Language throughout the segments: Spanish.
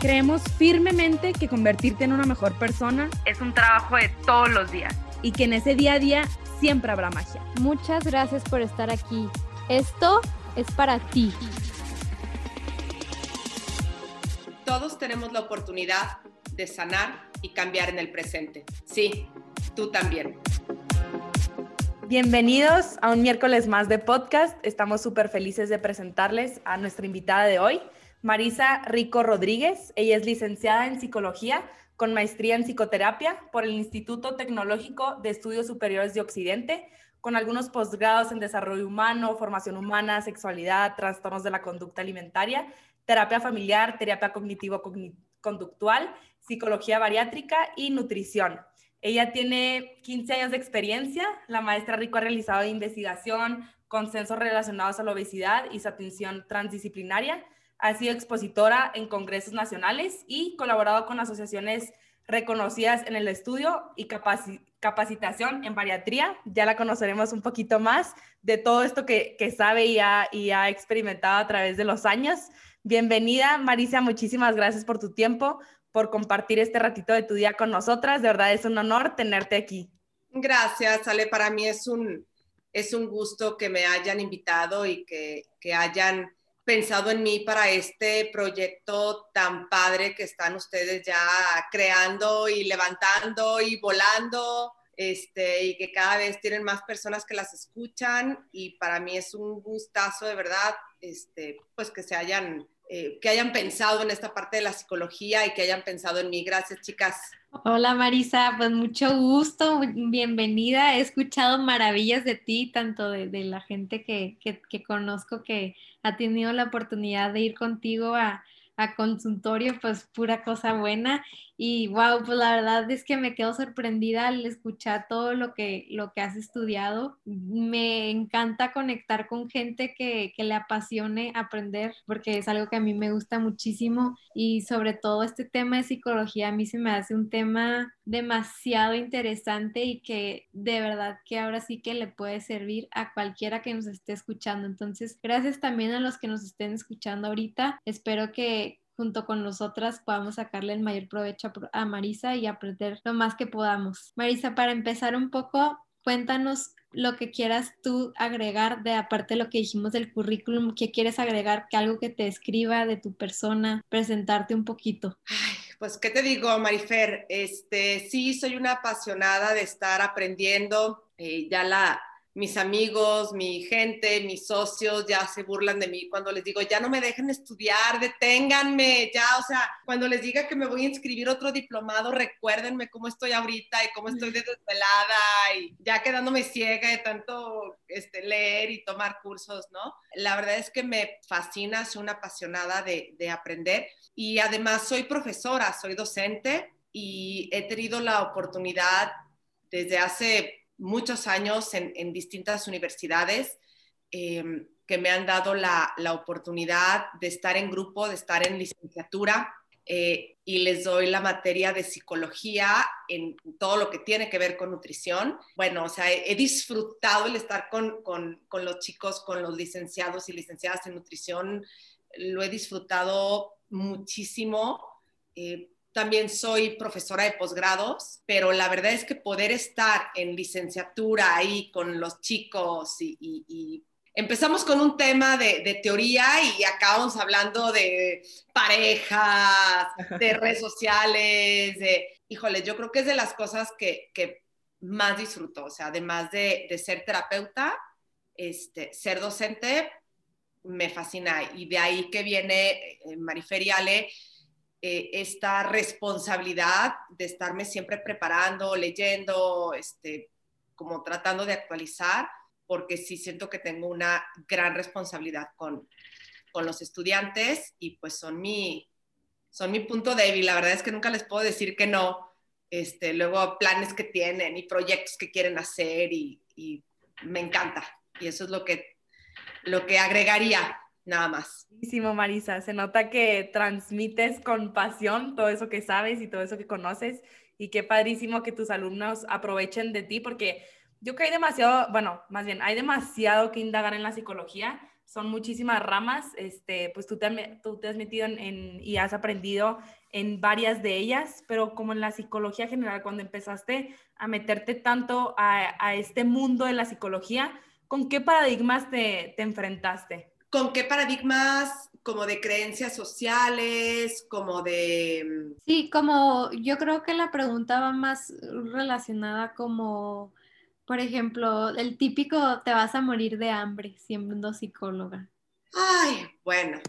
Creemos firmemente que convertirte en una mejor persona es un trabajo de todos los días y que en ese día a día siempre habrá magia. Muchas gracias por estar aquí. Esto es para ti. Todos tenemos la oportunidad de sanar y cambiar en el presente. Sí, tú también. Bienvenidos a un miércoles más de podcast. Estamos súper felices de presentarles a nuestra invitada de hoy, Marisa Rico Rodríguez. Ella es licenciada en psicología con maestría en psicoterapia por el Instituto Tecnológico de Estudios Superiores de Occidente, con algunos posgrados en desarrollo humano, formación humana, sexualidad, trastornos de la conducta alimentaria, terapia familiar, terapia cognitivo-conductual, psicología bariátrica y nutrición. Ella tiene 15 años de experiencia. La maestra Rico ha realizado investigación, consensos relacionados a la obesidad y su atención transdisciplinaria ha sido expositora en congresos nacionales y colaborado con asociaciones reconocidas en el estudio y capacitación en bariatría. Ya la conoceremos un poquito más de todo esto que, sabe y ha, y ha experimentado a través de los años. Bienvenida, Marisa, muchísimas gracias por tu tiempo, por compartir este ratito de tu día con nosotras. De verdad es un honor tenerte aquí. Gracias, Ale. Para mí es un, es un gusto que me hayan invitado y que, que hayan pensado en mí para este proyecto tan padre que están ustedes ya creando y levantando y volando, este, y que cada vez tienen más personas que las escuchan y para mí es un gustazo de verdad, este, pues que se hayan, eh, que hayan pensado en esta parte de la psicología y que hayan pensado en mí. Gracias, chicas. Hola Marisa, pues mucho gusto, bienvenida. He escuchado maravillas de ti, tanto de, la gente que, que, conozco que ha tenido la oportunidad de ir contigo a, a consultorio, pues pura cosa buena. Y wow, pues la verdad es que me quedo sorprendida al escuchar todo lo que, lo que has estudiado. Me encanta conectar con gente que, que le apasione aprender, porque es algo que a mí me gusta muchísimo. Y sobre todo este tema de psicología, a mí se me hace un tema demasiado interesante y que de verdad que ahora sí que le puede servir a cualquiera que nos esté escuchando. Entonces, gracias también a los que nos estén escuchando ahorita. Espero que, junto con nosotras podamos sacarle el mayor provecho a Marisa y aprender lo más que podamos. Marisa, para empezar un poco, cuéntanos lo que quieras tú agregar de aparte de lo que dijimos del currículum, ¿qué quieres agregar? Que algo que te escriba de tu persona, presentarte un poquito. Ay, pues, ¿qué te digo, Marifer? Este, sí, soy una apasionada de estar aprendiendo. Eh, ya la, mis amigos, mi gente, mis socios ya se burlan de mí cuando les digo, ya no me dejen estudiar, deténganme, ya, o sea, cuando les diga que me voy a inscribir otro diplomado, recuérdenme cómo estoy ahorita y cómo estoy desvelada y ya quedándome ciega de tanto este, leer y tomar cursos, ¿no? La verdad es que me fascina, soy una apasionada de, de aprender y además soy profesora, soy docente y he tenido la oportunidad desde hace muchos años en, distintas universidades eh, que me han dado la, oportunidad de estar en grupo, de estar en licenciatura eh, y les doy la materia de psicología en todo lo que tiene que ver con nutrición. Bueno, o sea, he, disfrutado el estar con, los chicos, con los licenciados y licenciadas en nutrición, lo he disfrutado muchísimo. Eh, también soy profesora de posgrados, pero la verdad es que poder estar en licenciatura ahí con los chicos y, empezamos con un tema de, teoría y acabamos hablando de parejas, de redes sociales, de, híjole, yo creo que es de las cosas que, más disfruto, o sea, además de, ser terapeuta, este, ser docente me fascina. Y de ahí que viene eh, Mariferiale eh, esta responsabilidad de estarme siempre preparando, leyendo, este, como tratando de actualizar, porque sí siento que tengo una gran responsabilidad con, con los estudiantes y pues son mi, son mi punto débil. La verdad es que nunca les puedo decir que no, este, luego planes que tienen y proyectos que quieren hacer y, y me encanta. Y eso es lo que, lo que agregaría nada más. Buenísimo, Marisa. Se nota que transmites con pasión todo eso que sabes y todo eso que conoces y qué padrísimo que tus alumnos aprovechen de ti porque yo creo que hay demasiado, bueno, más bien, hay demasiado que indagar en la psicología. Son muchísimas ramas, este, pues tú te, tú te has metido en, y has aprendido en varias de ellas, pero como en la psicología general, cuando empezaste a meterte tanto a, a este mundo de la psicología, ¿con qué paradigmas te, te enfrentaste? ¿Con qué paradigmas como de creencias sociales, como de... Mm, sí, como yo creo que la pregunta va más relacionada como, por ejemplo, el típico te vas a morir de hambre siendo psicóloga. Ay, bueno,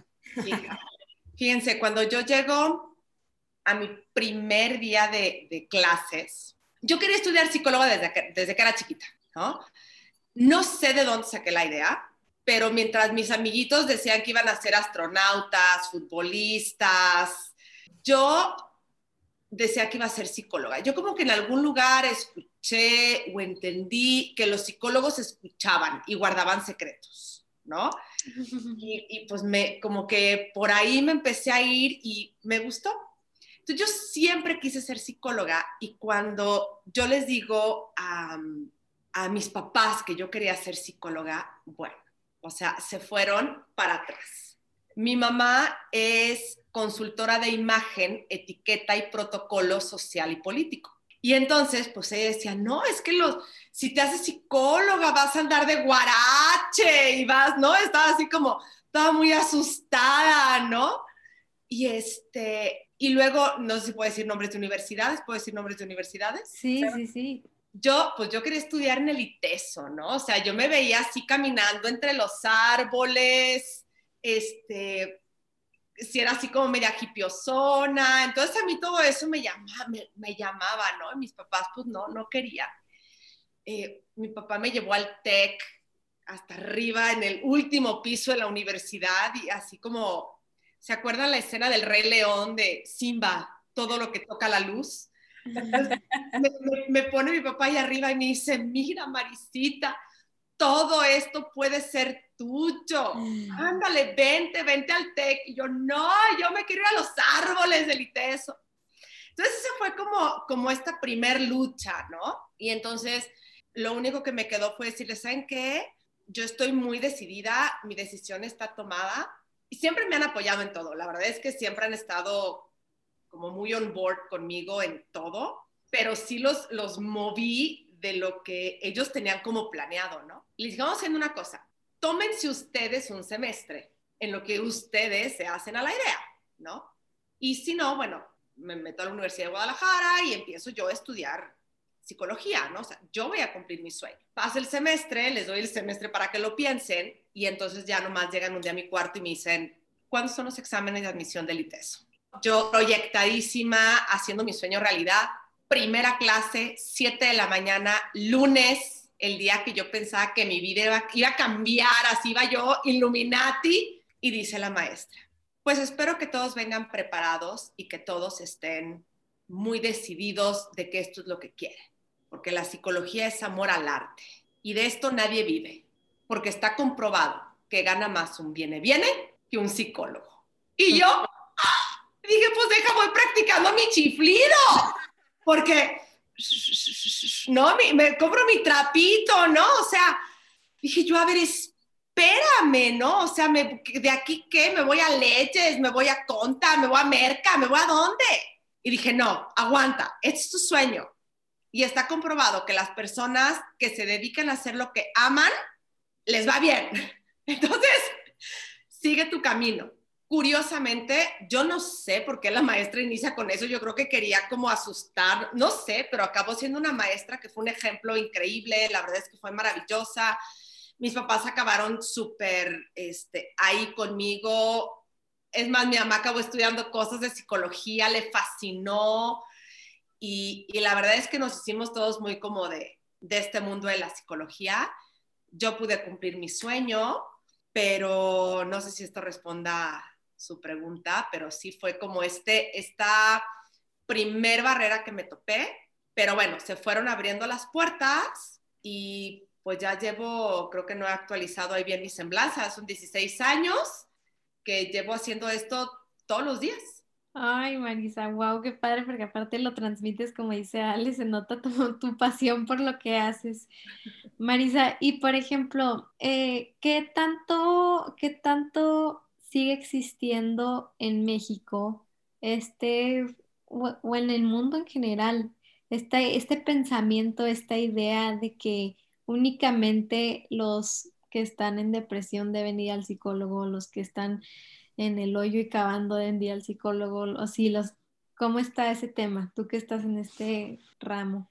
fíjense, cuando yo llego a mi primer día de, clases, yo quería estudiar psicóloga desde que, desde que era chiquita, ¿no? No sé de dónde saqué la idea, pero mientras mis amiguitos decían que iban a ser astronautas, futbolistas, yo decía que iba a ser psicóloga. Yo como que en algún lugar escuché o entendí que los psicólogos escuchaban y guardaban secretos, ¿no? Y, y, pues me, como que por ahí me empecé a ir y me gustó. Entonces yo siempre quise ser psicóloga y cuando yo les digo a, a mis papás que yo quería ser psicóloga, bueno, o sea, se fueron para atrás. Mi mamá es consultora de imagen, etiqueta y protocolo social y político. Y entonces, pues ella decía, no, es que los, si te haces psicóloga vas a andar de guarache y vas, ¿no? Estaba así como, estaba muy asustada, ¿no? Y este, y luego, no sé si puedo decir nombres de universidades, ¿puedo decir nombres de universidades? Sí, sí, sí yo, pues yo quería estudiar en el ITESO, ¿no? O sea, yo me veía así caminando entre los árboles, este, si era así como media hipiosona, entonces a mí todo eso me llamaba, me, llamaba, ¿no? mis papás, pues no, no querían. Eh, mi papá me llevó al TEC hasta arriba, en el último piso de la universidad, y así como, ¿se acuerdan la escena del Rey León de Simba, todo lo que toca la luz? Me, pone mi papá ahí arriba y me dice, mira Marisita, todo esto puede ser tuyo. Mm. Ándale, vente, vente al TEC. Y yo, no, yo me quiero ir a los árboles del ITESO. Entonces, esa fue como, como esta primer lucha, ¿no? Y entonces, lo único que me quedó fue decirle, ¿saben qué? Yo estoy muy decidida, mi decisión está tomada y siempre me han apoyado en todo. La verdad es que siempre han estado como muy on board conmigo en todo, pero sí los, los moví de lo que ellos tenían como planeado, ¿no? Les vamos haciendo una cosa, tómense ustedes un semestre en lo que ustedes se hacen a la idea, ¿no? Y si no, bueno, me meto a la Universidad de Guadalajara y empiezo yo a estudiar psicología, ¿no? O sea, yo voy a cumplir mi sueño. Pasa el semestre, les doy el semestre para que lo piensen y entonces ya nomás llegan un día a mi cuarto y me dicen, ¿cuándo son los exámenes de admisión del ITESO? Yo proyectadísima, haciendo mi sueño realidad. Primera clase, 7 de la mañana, lunes, el día que yo pensaba que mi vida iba, a cambiar, así iba yo, Illuminati, y dice la maestra, pues espero que todos vengan preparados y que todos estén muy decididos de que esto es lo que quieren, porque la psicología es amor al arte, y de esto nadie vive, porque está comprobado que gana más un viene viene que un psicólogo. Y yo dije, pues deja, voy practicando mi chiflido, porque, no, me, compro mi trapito, ¿no? O sea, dije yo, a ver, espérame, ¿no? O sea, me, de aquí qué, me voy a Leches, me voy a Conta, me voy a Merca, me voy a dónde. Y dije, no, aguanta, este es tu sueño. Y está comprobado que las personas que se dedican a hacer lo que aman, les va bien. Entonces, sigue tu camino curiosamente, yo no sé por qué la maestra inicia con eso, yo creo que quería como asustar, no sé, pero acabó siendo una maestra que fue un ejemplo increíble, la verdad es que fue maravillosa. Mis papás acabaron súper este, ahí conmigo. Es más, mi mamá acabó estudiando cosas de psicología, le fascinó. Y, y la verdad es que nos hicimos todos muy como de, de este mundo de la psicología. Yo pude cumplir mi sueño, pero no sé si esto responda su pregunta, pero sí fue como este, esta primer barrera que me topé, pero bueno, se fueron abriendo las puertas y pues ya llevo, creo que no he actualizado ahí bien mi semblanza, son 16 años que llevo haciendo esto todos los días. Ay, Marisa, wow, qué padre, porque aparte lo transmites, como dice Ale, se nota tu, tu pasión por lo que haces. Marisa, y por ejemplo, eh, ¿qué, tanto, ¿qué tanto sigue existiendo en México este, o, en el mundo en general, este, este pensamiento, esta idea de que únicamente los que están en depresión deben ir al psicólogo, los que están en el hoyo y cavando deben ir al psicólogo, o sí, los, ¿cómo está ese tema? Tú que estás en este ramo.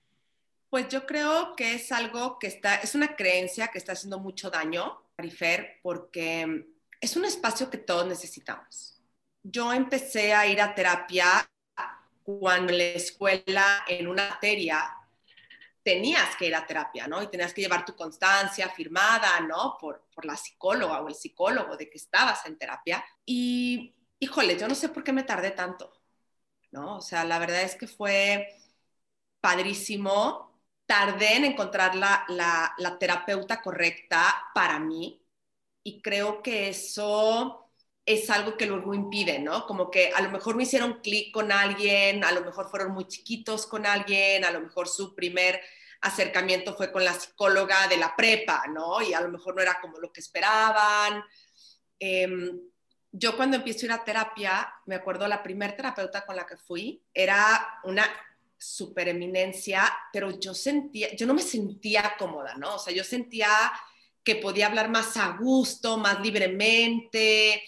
Pues yo creo que es algo que está, es una creencia que está haciendo mucho daño, Marifer, porque es un espacio que todos necesitamos. Yo empecé a ir a terapia cuando en la escuela, en una materia, tenías que ir a terapia, ¿no? Y tenías que llevar tu constancia firmada, ¿no? Por, por la psicóloga o el psicólogo de que estabas en terapia. Y, híjole, yo no sé por qué me tardé tanto, ¿no? O sea, la verdad es que fue padrísimo. Tardé en encontrar la, la, la terapeuta correcta para mí y creo que eso es algo que luego impide, ¿no? Como que a lo mejor no hicieron clic con alguien, a lo mejor fueron muy chiquitos con alguien, a lo mejor su primer acercamiento fue con la psicóloga de la prepa, ¿no? Y a lo mejor no era como lo que esperaban. Em, yo cuando empiezo a ir a terapia, me acuerdo la primer terapeuta con la que fui, era una super eminencia, pero yo sentía, yo no me sentía cómoda, ¿no? O sea, yo sentía que podía hablar más a gusto, más libremente.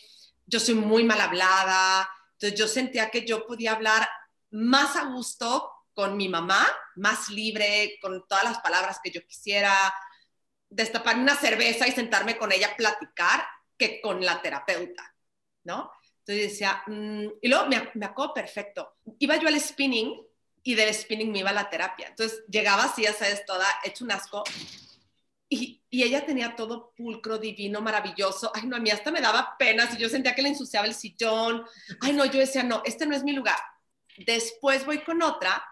Yo soy muy mal hablada, entonces yo sentía que yo podía hablar más a gusto con mi mamá, más libre, con todas las palabras que yo quisiera, destapar una cerveza y sentarme con ella a platicar que con la terapeuta, ¿no? Entonces decía, mm", y luego me, me acuerdo perfecto, iba yo al spinning y del spinning me iba a la terapia. Entonces llegaba así, ya sabes, toda hecho un asco y, ella tenía todo pulcro, divino, maravilloso. Ay, no, a mí hasta me daba pena si yo sentía que le ensuciaba el sillón. Ay, no, yo decía, no, este no es mi lugar. Después voy con otra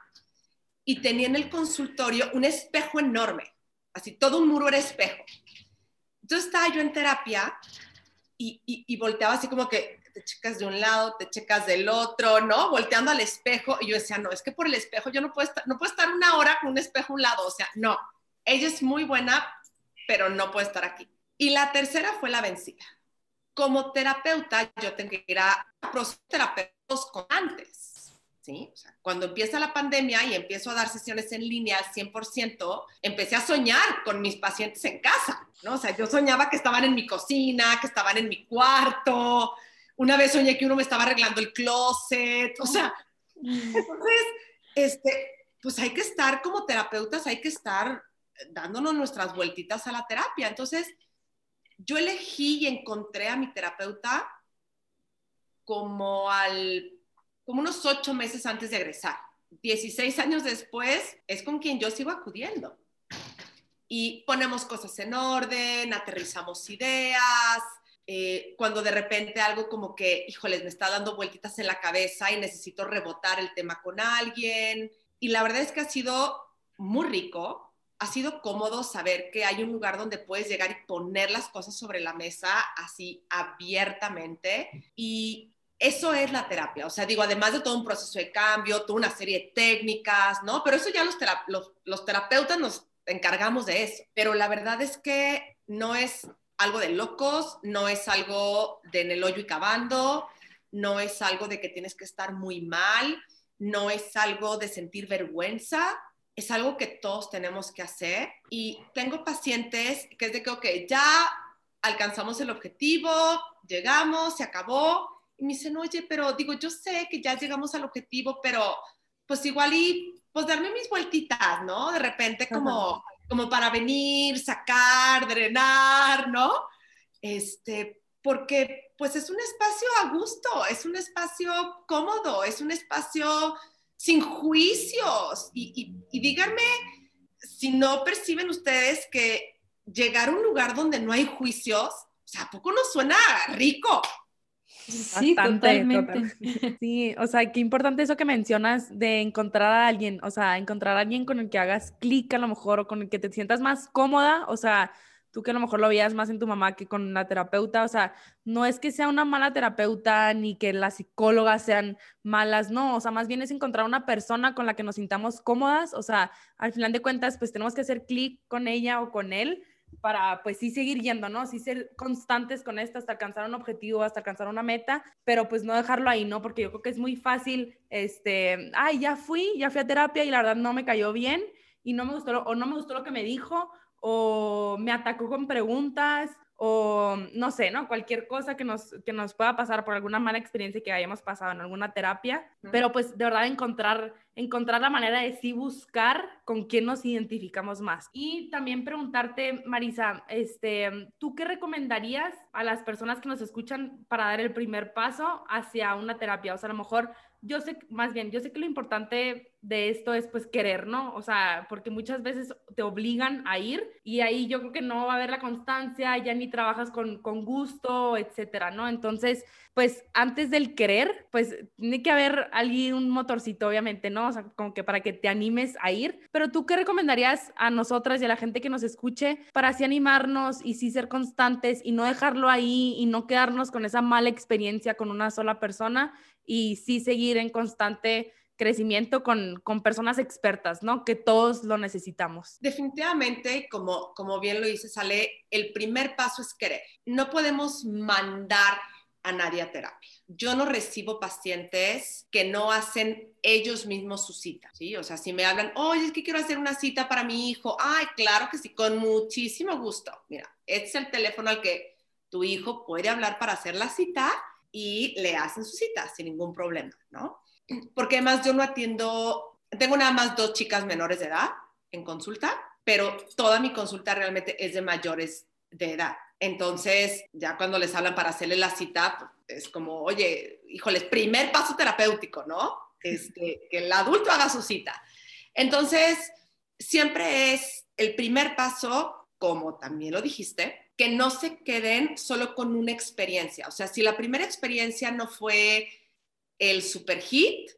y tenía en el consultorio un espejo enorme, así todo un muro era espejo. Entonces estaba yo en terapia y, y, volteaba así como que te checas de un lado, te checas del otro, ¿no? Volteando al espejo y yo decía, no, es que por el espejo yo no puedo estar, no puedo estar una hora con un espejo a un lado, o sea, no. Ella es muy buena pero no puedo estar aquí. Y la tercera fue la vencida. Como terapeuta, yo tengo que ir a procesos terapeutas antes. ¿sí? O sea, cuando empieza la pandemia y empiezo a dar sesiones en línea al 100%, empecé a soñar con mis pacientes en casa. ¿no? O sea, yo soñaba que estaban en mi cocina, que estaban en mi cuarto. Una vez soñé que uno me estaba arreglando el closet. O sea, entonces, este, pues hay que estar como terapeutas, hay que estar dándonos nuestras vueltitas a la terapia. Entonces, yo elegí y encontré a mi terapeuta como al, como unos ocho meses antes de egresar. 16 años después es con quien yo sigo acudiendo. Y ponemos cosas en orden, aterrizamos ideas, eh, cuando de repente algo como que, híjoles, me está dando vueltitas en la cabeza y necesito rebotar el tema con alguien. Y la verdad es que ha sido muy rico ha sido cómodo saber que hay un lugar donde puedes llegar y poner las cosas sobre la mesa así abiertamente y eso es la terapia, o sea, digo, además de todo un proceso de cambio, toda una serie de técnicas, ¿no? Pero eso ya los, los, terapeutas nos encargamos de eso, pero la verdad es que no es algo de locos, no es algo de en el hoyo y cavando, no es algo de que tienes que estar muy mal, no es algo de sentir vergüenza, es algo que todos tenemos que hacer. Y tengo pacientes que es de que, ok, ya alcanzamos el objetivo, llegamos, se acabó. Y me dicen, oye, pero digo, yo sé que ya llegamos al objetivo, pero pues igual y pues darme mis vueltitas, ¿no? De repente como, como para venir, sacar, drenar, ¿no? Este, porque pues es un espacio a gusto, es un espacio cómodo, es un espacio sin juicios. Y, díganme si no perciben ustedes que llegar a un lugar donde no hay juicios, o sea, ¿a poco no suena rico? Sí, totalmente. Sí, o sea, qué importante eso que mencionas de encontrar a alguien, o sea, encontrar a alguien con el que hagas clic a lo mejor o con el que te sientas más cómoda, o sea, tú que a lo mejor lo veías más en tu mamá que con la terapeuta, o sea, no es que sea una mala terapeuta ni que las psicólogas sean malas, no, o sea, más bien es encontrar una persona con la que nos sintamos cómodas, o sea, al final de cuentas, pues tenemos que hacer clic con ella o con él para pues sí seguir yendo, ¿no? Sí ser constantes con esto hasta alcanzar un objetivo, hasta alcanzar una meta, pero pues no dejarlo ahí, ¿no? Porque yo creo que es muy fácil, este, ay, ya fui, ya fui a terapia y la verdad no me cayó bien y no me gustó, o no me gustó lo que me dijo, o me atacó con preguntas, o no sé, ¿no? Cualquier cosa que nos, que nos pueda pasar por alguna mala experiencia que hayamos pasado en alguna terapia, pero pues de verdad encontrar, encontrar la manera de sí buscar con quién nos identificamos más. Y también preguntarte, Marisa, este, ¿tú qué recomendarías a las personas que nos escuchan para dar el primer paso hacia una terapia? O sea, a lo mejor yo sé, más bien, yo sé que lo importante de esto es pues querer, ¿no? O sea, porque muchas veces te obligan a ir y ahí yo creo que no va a haber la constancia, ya ni trabajas con, con gusto, etcétera, ¿no? Entonces, pues antes del querer, pues tiene que haber alguien, un motorcito, obviamente, ¿no? O sea, como que para que te animes a ir. Pero tú, ¿qué recomendarías a nosotras y a la gente que nos escuche para así animarnos y sí ser constantes y no dejarlo ahí y no quedarnos con esa mala experiencia con una sola persona y sí seguir en constante crecimiento con, con, personas expertas, ¿no? Que todos lo necesitamos. Definitivamente, como, como bien lo dice Sale, el primer paso es querer. No podemos mandar a nadie a terapia. Yo no recibo pacientes que no hacen ellos mismos su cita, ¿sí? O sea, si me hablan, oye, es que quiero hacer una cita para mi hijo, ay, claro que sí, con muchísimo gusto. Mira, este es el teléfono al que tu hijo puede hablar para hacer la cita y le hacen su cita sin ningún problema, ¿no? porque además yo no atiendo, tengo nada más dos chicas menores de edad en consulta, pero toda mi consulta realmente es de mayores de edad. Entonces, ya cuando les hablan para hacerle la cita, pues, es como, oye, híjoles, primer paso terapéutico, ¿no? Este, que el adulto haga su cita. Entonces, siempre es el primer paso, como también lo dijiste, que no se queden solo con una experiencia. O sea, si la primera experiencia no fue el super hit,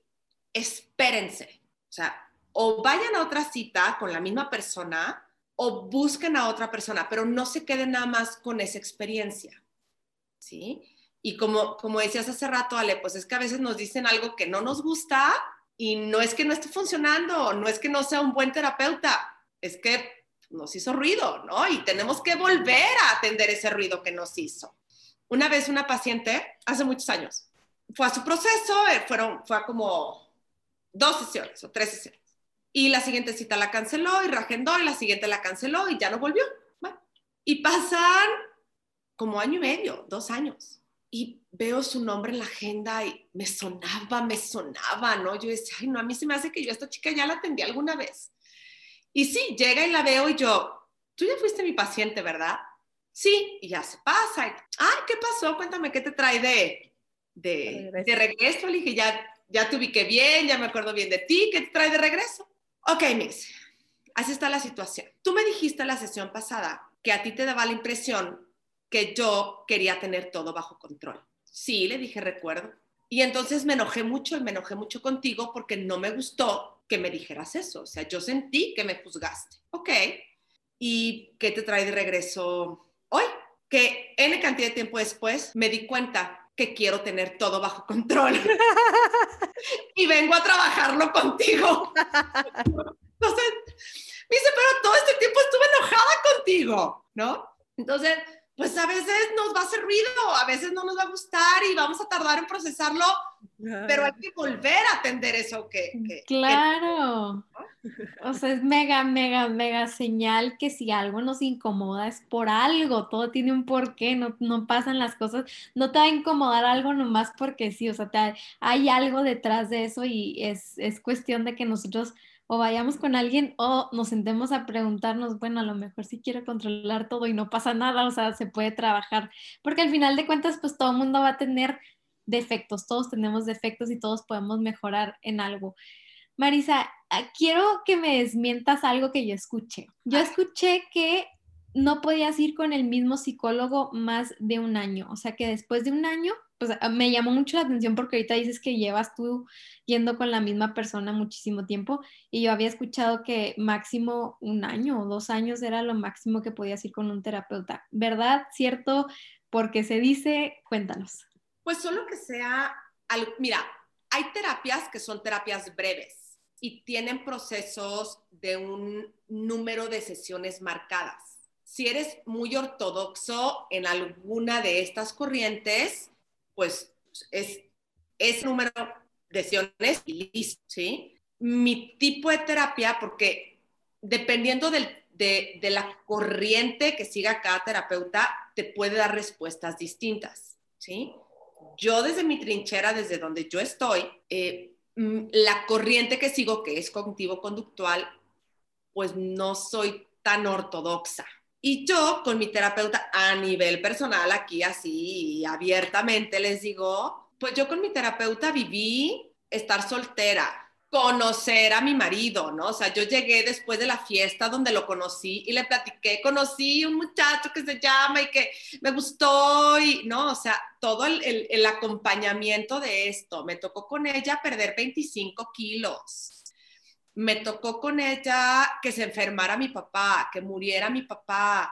espérense. O sea, o vayan a otra cita con la misma persona o busquen a otra persona, pero no se queden nada más con esa experiencia. ¿Sí? Y como, como decías hace rato, Ale, pues es que a veces nos dicen algo que no nos gusta y no es que no esté funcionando, no es que no sea un buen terapeuta, es que nos hizo ruido, ¿no? Y tenemos que volver a atender ese ruido que nos hizo. Una vez una paciente, hace muchos años, fue a su proceso, eh, fueron, fue a como dos sesiones o tres sesiones. Y la siguiente cita la canceló y reagendó y la siguiente la canceló y ya no volvió. Y pasan como año y medio, dos años. Y veo su nombre en la agenda y me sonaba, me sonaba, ¿no? Yo decía, ay, no, a mí se me hace que yo a esta chica ya la atendí alguna vez. Y sí, llega y la veo y yo, tú ya fuiste mi paciente, ¿verdad? Sí, y ya se pasa. ay, ¿qué pasó? Cuéntame, ¿qué te trae de, de, de regreso. Le dije, ya, ya te ubiqué bien, ya me acuerdo bien de ti, ¿qué te trae de regreso? Ok, Miss, así está la situación. Tú me dijiste la sesión pasada que a ti te daba la impresión que yo quería tener todo bajo control. Sí, le dije, recuerdo. Y entonces me enojé mucho y me enojé mucho contigo porque no me gustó que me dijeras eso. O sea, yo sentí que me juzgaste. Ok. ¿Y qué te trae de regreso hoy? Que N cantidad de tiempo después me di cuenta que quiero tener todo bajo control. y vengo a trabajarlo contigo. Entonces, me dice, pero todo este tiempo estuve enojada contigo, ¿no? Entonces, pues a veces nos va a hacer ruido, a veces no nos va a gustar y vamos a tardar en procesarlo, pero hay que volver a atender eso que... claro. O sea, es mega, mega, mega señal que si algo nos incomoda es por algo, todo tiene un porqué, no, no pasan las cosas, no te va a incomodar algo nomás porque sí, o sea, hay algo detrás de eso y es, es cuestión de que nosotros o vayamos con alguien o nos sentemos a preguntarnos, bueno, a lo mejor sí quiero controlar todo y no pasa nada, o sea, se puede trabajar, porque al final de cuentas, pues todo el mundo va a tener defectos, todos tenemos defectos y todos podemos mejorar en algo. Marisa, ah, quiero que me desmientas algo que yo escuché. Yo escuché que no podías ir con el mismo psicólogo más de un año. O sea que después de un año, pues ah, me llamó mucho la atención porque ahorita dices que llevas tú yendo con la misma persona muchísimo tiempo y yo había escuchado que máximo un año o dos años era lo máximo que podías ir con un terapeuta. ¿Verdad? ¿Cierto? Porque se dice, cuéntanos. Pues solo que sea, mira, hay terapias que son terapias breves y tienen procesos de un número de sesiones marcadas si eres muy ortodoxo en alguna de estas corrientes, pues es, es número de sesiones y listo, ¿sí? Mi tipo de terapia, porque dependiendo de, de, la corriente que siga cada terapeuta, te puede dar respuestas distintas, ¿sí? Yo desde mi trinchera, desde donde yo estoy, eh, mm, la corriente que sigo, que es cognitivo-conductual, pues no soy tan ortodoxa, y yo con mi terapeuta a nivel personal, aquí así abiertamente les digo, pues yo con mi terapeuta viví estar soltera, conocer a mi marido, ¿no? O sea, yo llegué después de la fiesta donde lo conocí y le platiqué, conocí un muchacho que se llama y que me gustó y, ¿no? O sea, todo el, el, el acompañamiento de esto. Me tocó con ella perder 25 kilos me tocó con ella que se enfermara mi papá, que muriera mi papá.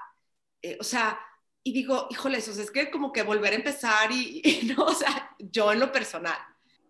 Eh, o sea, y digo, híjole, eso es que como que volver a empezar y, no, o sea, yo en lo personal.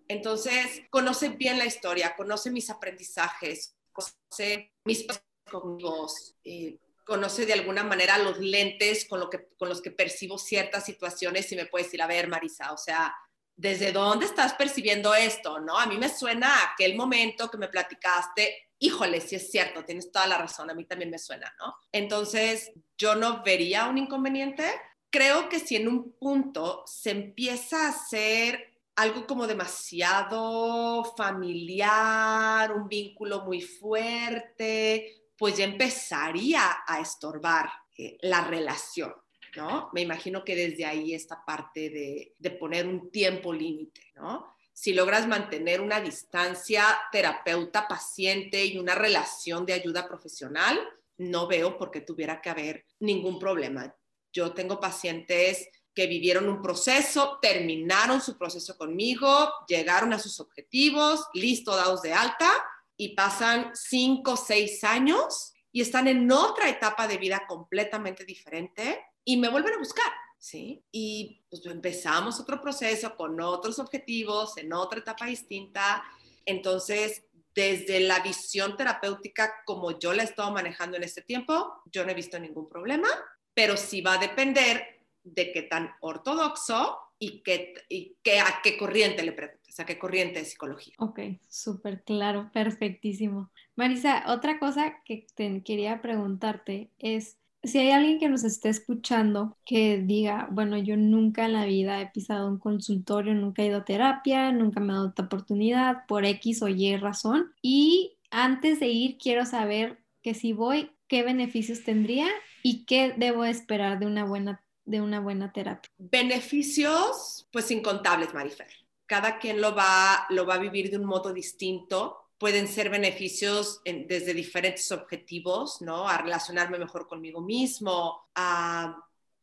Entonces, conoce bien la historia, conoce mis aprendizajes, conoce mis cognitivos, eh, conoce de alguna manera los lentes con, lo que, con los que percibo ciertas situaciones y me puede decir, a ver, Marisa, o sea, ¿desde dónde estás percibiendo esto? ¿No? A mí me suena a aquel momento que me platicaste, híjole, si es cierto, tienes toda la razón, a mí también me suena, ¿no? Entonces, yo no vería un inconveniente. Creo que si en un punto se empieza a hacer algo como demasiado familiar, un vínculo muy fuerte, pues ya empezaría a estorbar eh, la relación. ¿No? Me imagino que desde ahí esta parte de, poner un tiempo límite, ¿no? Si logras mantener una distancia terapeuta-paciente y una relación de ayuda profesional, no veo por qué tuviera que haber ningún problema. Yo tengo pacientes que vivieron un proceso, terminaron su proceso conmigo, llegaron a sus objetivos, listo, dados de alta, y pasan cinco, seis años y están en otra etapa de vida completamente diferente y me vuelven a buscar, ¿sí? Y pues empezamos otro proceso con otros objetivos, en otra etapa distinta. Entonces, desde la visión terapéutica como yo la he estado manejando en este tiempo, yo no he visto ningún problema, pero sí va a depender de qué tan ortodoxo y, qué, y qué, a qué corriente le preguntes, a qué corriente de psicología. Ok, súper claro, perfectísimo. Marisa, otra cosa que te quería preguntarte es, si hay alguien que nos esté escuchando que diga, bueno, yo nunca en la vida he pisado un consultorio, nunca he ido a terapia, nunca me ha dado otra oportunidad por X o Y razón, y antes de ir quiero saber que si voy, qué beneficios tendría y qué debo esperar de una buena, de una buena terapia. Beneficios, pues incontables, Marifer. Cada quien lo va, lo va a vivir de un modo distinto pueden ser beneficios desde diferentes objetivos, ¿no? A relacionarme mejor conmigo mismo, a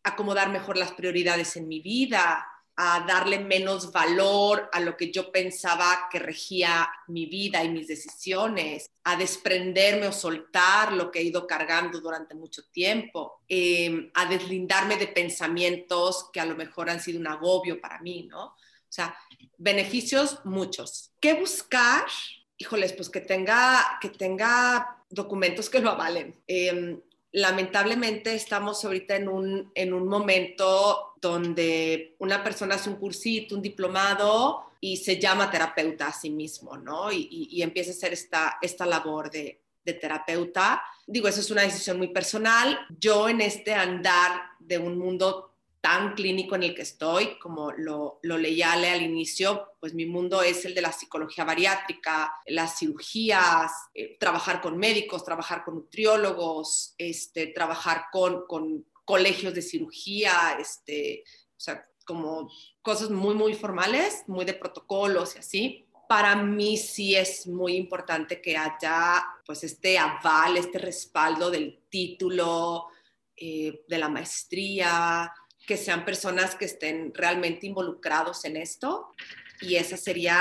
acomodar mejor las prioridades en mi vida, a darle menos valor a lo que yo pensaba que regía mi vida y mis decisiones, a desprenderme o soltar lo que he ido cargando durante mucho tiempo, em, a deslindarme de pensamientos que a lo mejor han sido un agobio para mí, ¿no? O sea, beneficios muchos. ¿Qué buscar? Híjoles, pues que tenga, que tenga documentos que lo avalen. Em, lamentablemente estamos ahorita en un, en un momento donde una persona hace un cursito, un diplomado y se llama terapeuta a sí mismo, ¿no? Y, empieza a hacer esta, esta labor de, de terapeuta. Digo, eso es una decisión muy personal. Yo en este andar de un mundo tan clínico en el que estoy, como lo, lo leía al inicio, pues mi mundo es el de la psicología bariátrica, las cirugías, eh, trabajar con médicos, trabajar con nutriólogos, este, trabajar con, con colegios de cirugía, este, o sea, como cosas muy, muy formales, muy de protocolos y así. Para mí sí es muy importante que haya pues este aval, este respaldo del título, eh, de la maestría, que sean personas que estén realmente involucrados en esto y esa sería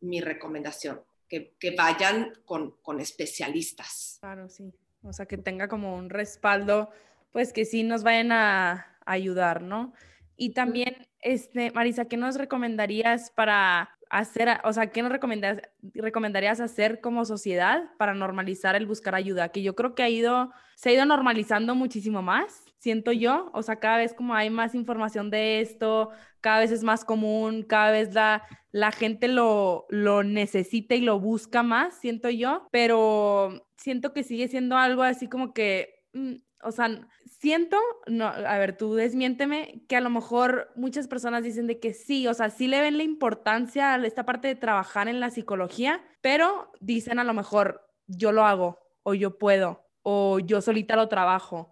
mi recomendación, que, que vayan con, con, especialistas. Claro, sí. O sea, que tenga como un respaldo, pues que sí nos vayan a ayudar, ¿no? Y también, este, Marisa, ¿qué nos recomendarías para hacer, o sea, qué nos recomendarías, recomendarías hacer como sociedad para normalizar el buscar ayuda? Que yo creo que ha ido, se ha ido normalizando muchísimo más siento yo, o sea, cada vez como hay más información de esto, cada vez es más común, cada vez la, la gente lo, lo necesita y lo busca más, siento yo, pero siento que sigue siendo algo así como que, mm, o sea, siento, no, a ver, tú desmiénteme, que a lo mejor muchas personas dicen de que sí, o sea, sí le ven la importancia a esta parte de trabajar en la psicología, pero dicen a lo mejor, yo lo hago, o yo puedo, o yo solita lo trabajo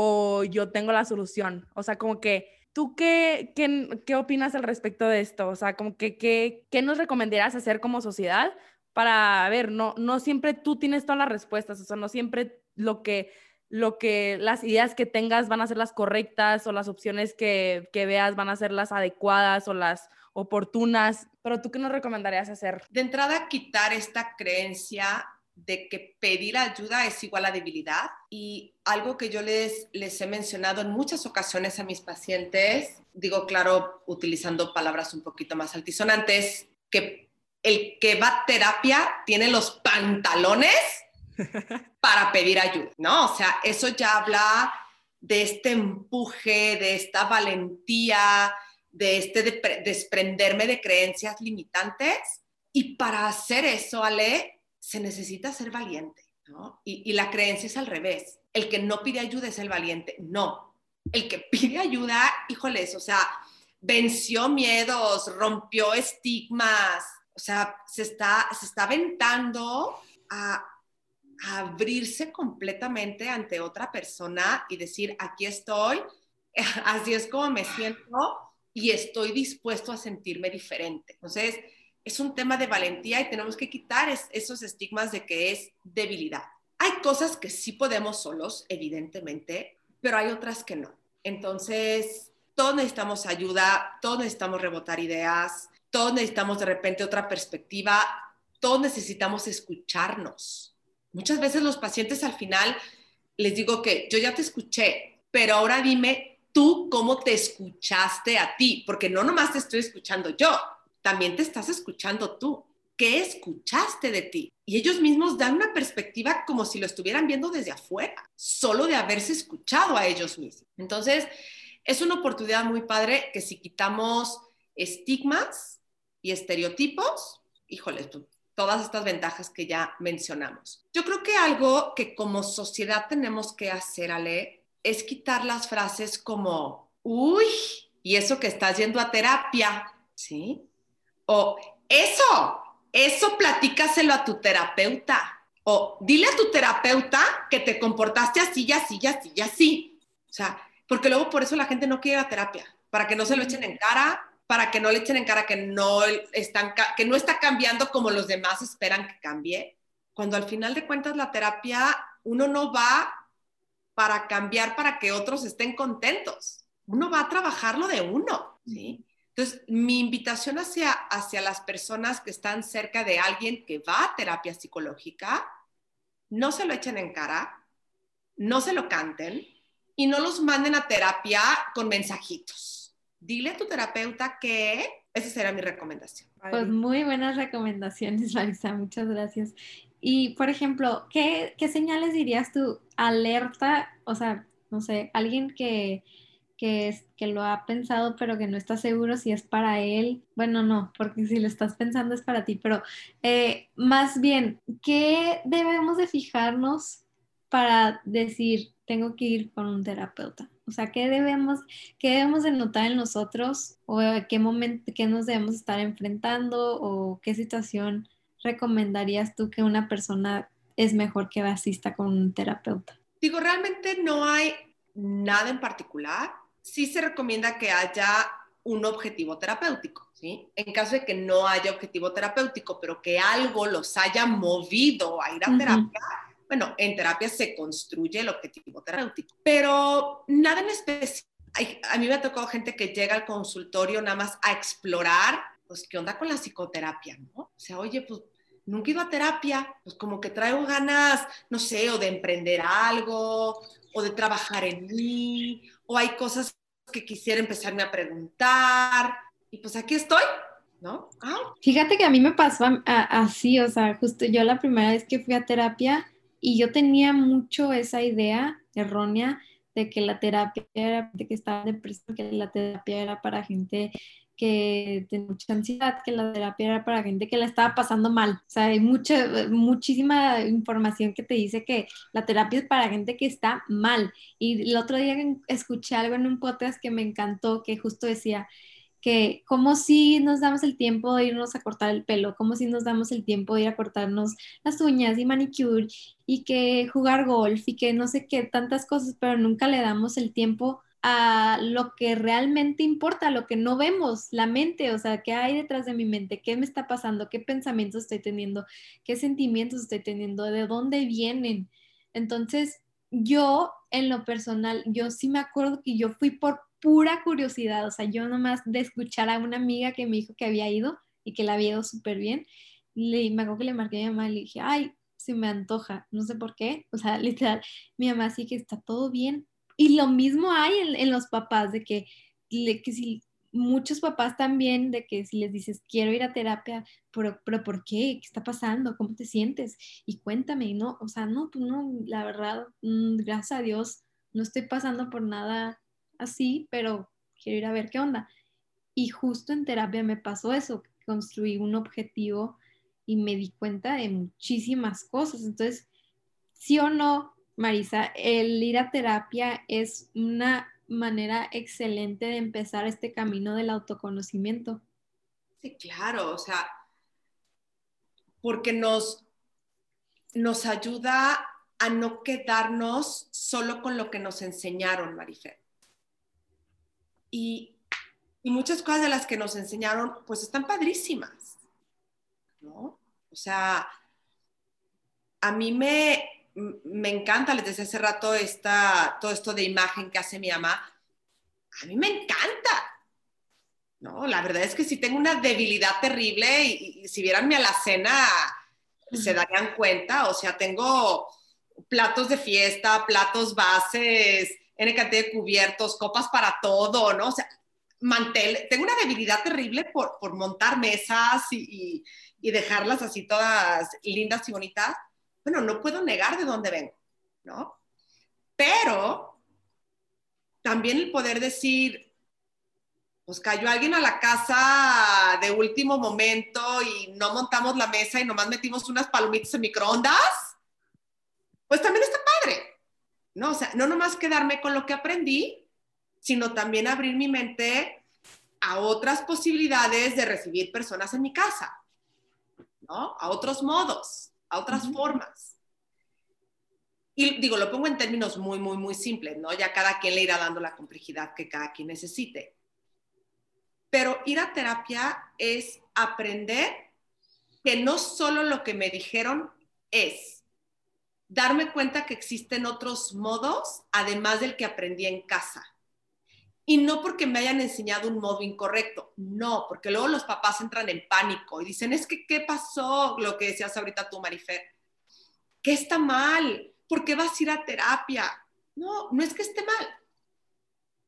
o yo tengo la solución. O sea, como que, ¿tú qué, qué, qué opinas al respecto de esto? O sea, como que, ¿qué, qué nos recomendarías hacer como sociedad para, ver, no, no siempre tú tienes todas las respuestas, o sea, no siempre lo que, lo que, las ideas que tengas van a ser las correctas o las opciones que, que veas van a ser las adecuadas o las oportunas, pero tú qué nos recomendarías hacer? De entrada, quitar esta creencia de que pedir ayuda es igual a debilidad y algo que yo les, les he mencionado en muchas ocasiones a mis pacientes, digo claro, utilizando palabras un poquito más altisonantes, que el que va a terapia tiene los pantalones para pedir ayuda, ¿no? O sea, eso ya habla de este empuje, de esta valentía, de este desprenderme de creencias limitantes. Y para hacer eso, Ale, se necesita ser valiente, ¿no? Y, la creencia es al revés. El que no pide ayuda es el valiente. No. El que pide ayuda, híjoles, o sea, venció miedos, rompió estigmas, o sea, se está, se está aventando a, a abrirse completamente ante otra persona y decir, aquí estoy, así es como me siento y estoy dispuesto a sentirme diferente. Entonces, es un tema de valentía y tenemos que quitar esos estigmas de que es debilidad. Hay cosas que sí podemos solos, evidentemente, pero hay otras que no. Entonces, todos necesitamos ayuda, todos necesitamos rebotar ideas, todos necesitamos de repente otra perspectiva, todos necesitamos escucharnos. Muchas veces los pacientes al final les digo que yo ya te escuché, pero ahora dime tú cómo te escuchaste a ti, porque no nomás te estoy escuchando yo, también te estás escuchando tú. ¿Qué escuchaste de ti? Y ellos mismos dan una perspectiva como si lo estuvieran viendo desde afuera, solo de haberse escuchado a ellos mismos. Entonces, es una oportunidad muy padre que si quitamos estigmas y estereotipos, híjoles, todas estas ventajas que ya mencionamos. Yo creo que algo que como sociedad tenemos que hacer, Ale, es quitar las frases como, uy, y eso que estás yendo a terapia, ¿sí? O eso, eso platícaselo a tu terapeuta. O dile a tu terapeuta que te comportaste así y así y así y así. O sea, porque luego por eso la gente no quiere la terapia, para que no se lo echen en cara, para que no le echen en cara que no, están, que no está cambiando como los demás esperan que cambie. Cuando al final de cuentas la terapia, uno no va para cambiar para que otros estén contentos. Uno va a trabajar lo de uno, ¿sí? Entonces, mi invitación hacia, hacia las personas que están cerca de alguien que va a terapia psicológica, no se lo echen en cara, no se lo canten y no los manden a terapia con mensajitos. Dile a tu terapeuta que esa será mi recomendación. Pues muy buenas recomendaciones, Larisa, muchas gracias. Y, por ejemplo, ¿qué, qué señales dirías tú? Alerta, o sea, no sé, alguien que, que, que lo ha pensado pero que no está seguro si es para él. Bueno, no, porque si lo estás pensando es para ti, pero eh, más bien, ¿qué debemos de fijarnos para decir, tengo que ir con un terapeuta? O sea, ¿qué debemos, qué debemos de notar en nosotros o qué momento, qué nos debemos estar enfrentando o qué situación recomendarías tú que una persona es mejor que asista con un terapeuta? Digo, realmente no hay nada en particular sí se recomienda que haya un objetivo terapéutico, ¿sí? En caso de que no haya objetivo terapéutico, pero que algo los haya movido a ir a terapia, Bueno, en terapia se construye el objetivo terapéutico, pero nada en especial. A mí me ha tocado gente que llega al consultorio nada más a explorar, pues, ¿qué onda con la psicoterapia? ¿no? O sea, oye, pues nunca he ido a terapia, pues como que traigo ganas, no sé, o de emprender algo, o de trabajar en mí, o hay cosas que quisiera empezarme a preguntar, y pues aquí estoy, ¿no? Ah. Fíjate que a mí me pasó así, o sea, justo yo la primera vez que fui a terapia y yo tenía mucho esa idea errónea de que la terapia era de que estaba depresión, que la terapia era para gente que tiene mucha ansiedad, que la terapia era para gente que la estaba pasando mal. O sea, hay mucha, muchísima información que te dice que la terapia es para gente que está mal. Y el otro día escuché algo en un podcast que me encantó, que justo decía que como si nos damos el tiempo de irnos a cortar el pelo, como si nos damos el tiempo de ir a cortarnos las uñas y manicure y que jugar golf y que no sé qué, tantas cosas, pero nunca le damos el tiempo a lo que realmente importa, lo que no vemos, la mente, o sea, qué hay detrás de mi mente, qué me está pasando, qué pensamientos estoy teniendo, qué sentimientos estoy teniendo, de dónde vienen. Entonces, yo en lo personal, yo sí me acuerdo que yo fui por pura curiosidad, o sea, yo nomás de escuchar a una amiga que me dijo que había ido y que la había ido súper bien, le, me acuerdo que le marqué a mi mamá y le dije, ay, se me antoja, no sé por qué, o sea, literal, mi mamá sí que está todo bien, y lo mismo hay en, los papás, de que, que si muchos papás también, de que si les dices, quiero ir a terapia, pero, pero ¿por qué? ¿Qué está pasando? ¿Cómo te sientes? Y cuéntame, no, o sea, no, no, la verdad, mm, gracias a Dios, no estoy pasando por nada así, pero quiero ir a ver qué onda. Y justo en terapia me pasó eso, construí un objetivo y me di cuenta de muchísimas cosas. Entonces, sí o no, Marisa, el ir a terapia es una manera excelente de empezar este camino del autoconocimiento. Sí, claro, o sea, porque nos, nos ayuda a no quedarnos solo con lo que nos enseñaron, Marifer. Y, y muchas cosas de las que nos enseñaron, pues están padrísimas, ¿no? O sea, a mí me, me encanta, les decía hace rato, esta, todo esto de imagen que hace mi mamá. A mí me encanta. No, la verdad es que sí tengo una debilidad terrible y, si vieran mi alacena se darían cuenta. O sea, tengo platos de fiesta, platos bases, N cantidad de cubiertos, copas para todo, ¿no? O sea, mantel. Tengo una debilidad terrible por, montar mesas y dejarlas así todas lindas y bonitas bueno, no puedo negar de dónde vengo, ¿no? Pero también el poder decir, pues cayó alguien a la casa de último momento y no montamos la mesa y nomás metimos unas palomitas en microondas, pues también está padre, ¿no? O sea, no nomás quedarme con lo que aprendí, sino también abrir mi mente a otras posibilidades de recibir personas en mi casa, ¿no? A otros modos a otras formas. Y digo, lo pongo en términos muy, muy, muy simples, ¿no? Ya cada quien le irá dando la complejidad que cada quien necesite. Pero ir a terapia es aprender que no solo lo que me dijeron es darme cuenta que existen otros modos, además del que aprendí en casa. Y no porque me hayan enseñado un modo incorrecto, no, porque luego los papás entran en pánico y dicen, es que, ¿qué pasó? Lo que decías ahorita tú, Marifer. ¿Qué está mal? ¿Por qué vas a ir a terapia? No, no es que esté mal.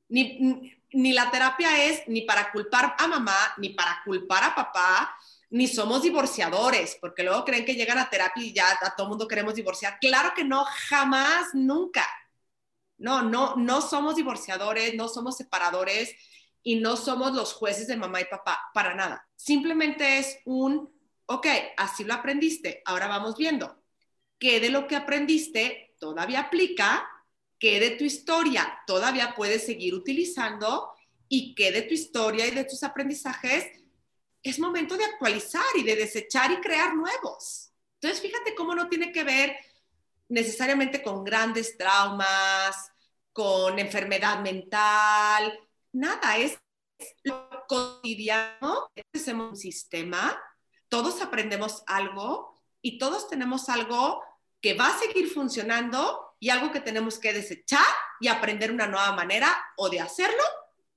Ni, ni la terapia es ni para culpar a mamá, ni para culpar a papá, ni somos divorciadores, porque luego creen que llegan a terapia y ya a todo mundo queremos divorciar. Claro que no, jamás, nunca. No, no, no somos divorciadores, no somos separadores y no somos los jueces de mamá y papá, para nada. Simplemente es un, ok, así lo aprendiste, ahora vamos viendo. ¿Qué de lo que aprendiste todavía aplica? ¿Qué de tu historia todavía puedes seguir utilizando? ¿Y qué de tu historia y de tus aprendizajes es momento de actualizar y de desechar y crear nuevos? Entonces, fíjate cómo no tiene que ver necesariamente con grandes traumas, con enfermedad mental, nada, es lo cotidiano, es un sistema, todos aprendemos algo y todos tenemos algo que va a seguir funcionando y algo que tenemos que desechar y aprender una nueva manera o de hacerlo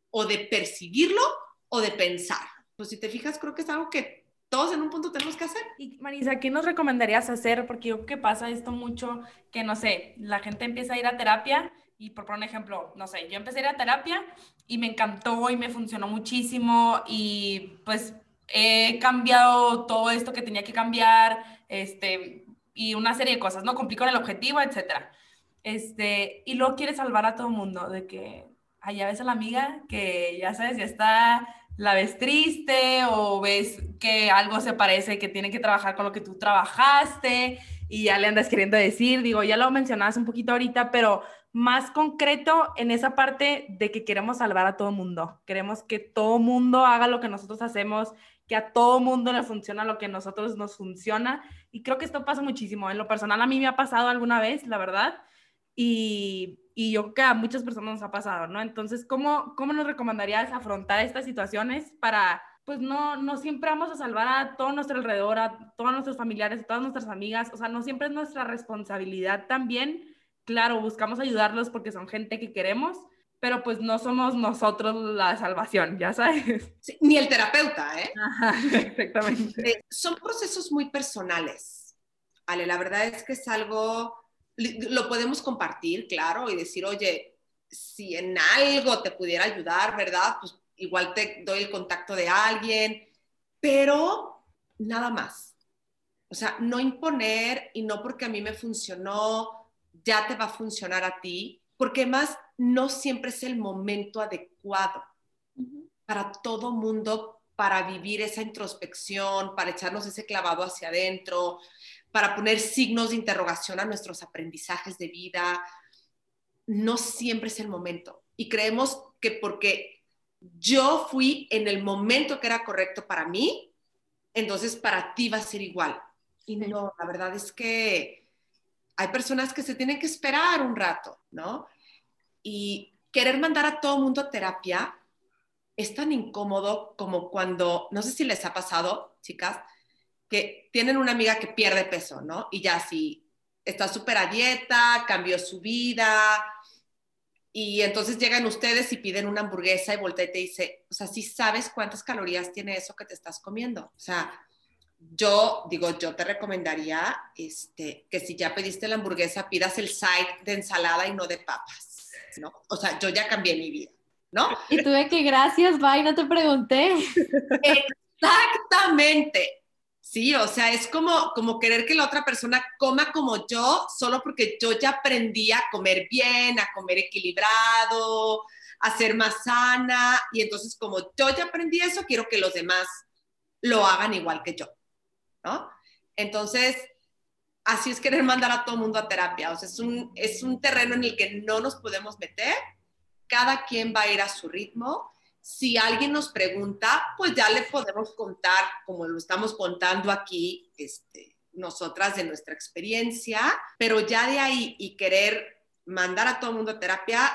o de percibirlo o de pensar. Pues si te fijas, creo que es algo que todos en un punto tenemos que hacer. Y Marisa, ¿qué nos recomendarías hacer? Porque yo creo que pasa esto mucho, que no sé, la gente empieza a ir a terapia y por poner un ejemplo, no sé, yo empecé a ir a terapia y me encantó y me funcionó muchísimo y pues he cambiado todo esto que tenía que cambiar, este, y una serie de cosas, ¿no? Cumplí con el objetivo, etcétera. Este, y luego quiere salvar a todo el mundo, de que allá ves a la amiga que ya sabes, ya está, la ves triste o ves que algo se parece, que tiene que trabajar con lo que tú trabajaste y ya le andas queriendo decir, digo, ya lo mencionabas un poquito ahorita, pero más concreto en esa parte de que queremos salvar a todo mundo, queremos que todo mundo haga lo que nosotros hacemos, que a todo mundo le funciona lo que a nosotros nos funciona. Y creo que esto pasa muchísimo. En lo personal a mí me ha pasado alguna vez, la verdad. Y, y yo creo que a muchas personas nos ha pasado, ¿no? Entonces, ¿cómo, cómo nos recomendarías afrontar estas situaciones para, pues no, no siempre vamos a salvar a todo nuestro alrededor, a todos nuestros familiares, a todas nuestras amigas? O sea, no siempre es nuestra responsabilidad también. Claro, buscamos ayudarlos porque son gente que queremos, pero pues no somos nosotros la salvación, ya sabes. ni el terapeuta, ¿eh? Ajá, exactamente. Eh, son procesos muy personales. Ale, la verdad es que es algo, lo podemos compartir, claro, y decir, oye, si en algo te pudiera ayudar, ¿verdad? Pues igual te doy el contacto de alguien, pero nada más. O sea, no imponer y no porque a mí me funcionó, ya te va a funcionar a ti, porque más no siempre es el momento adecuado para todo mundo para vivir esa introspección, para echarnos ese clavado hacia adentro, para poner signos de interrogación a nuestros aprendizajes de vida. No siempre es el momento. Y creemos que porque yo fui en el momento que era correcto para mí, entonces para ti va a ser igual. Y no, la verdad es que hay personas que se tienen que esperar un rato, ¿no? Y querer mandar a todo mundo a terapia es tan incómodo como cuando, no sé si les ha pasado, chicas, que tienen una amiga que pierde peso, ¿no? Y ya sí, está súper a dieta, cambió su vida, y entonces llegan ustedes y piden una hamburguesa y voltea y te dice, o sea, si sabes cuántas calorías tiene eso que te estás comiendo. O sea, yo digo, yo te recomendaría este, que si ya pediste la hamburguesa, pidas el side de ensalada y no de papas. ¿no? O sea, yo ya cambié mi vida, ¿no? Y tuve que gracias, bye, no te pregunté. Exactamente. Sí, o sea, es como, como querer que la otra persona coma como yo, solo porque yo ya aprendí a comer bien, a comer equilibrado, a ser más sana, y entonces como yo ya aprendí eso, quiero que los demás lo hagan igual que yo, ¿no? Entonces, así es querer mandar a todo mundo a terapia. O sea, es un, es un terreno en el que no nos podemos meter. Cada quien va a ir a su ritmo. Si alguien nos pregunta, pues ya le podemos contar, como lo estamos contando aquí, este, nosotras de nuestra experiencia, pero ya de ahí y querer mandar a todo el mundo a terapia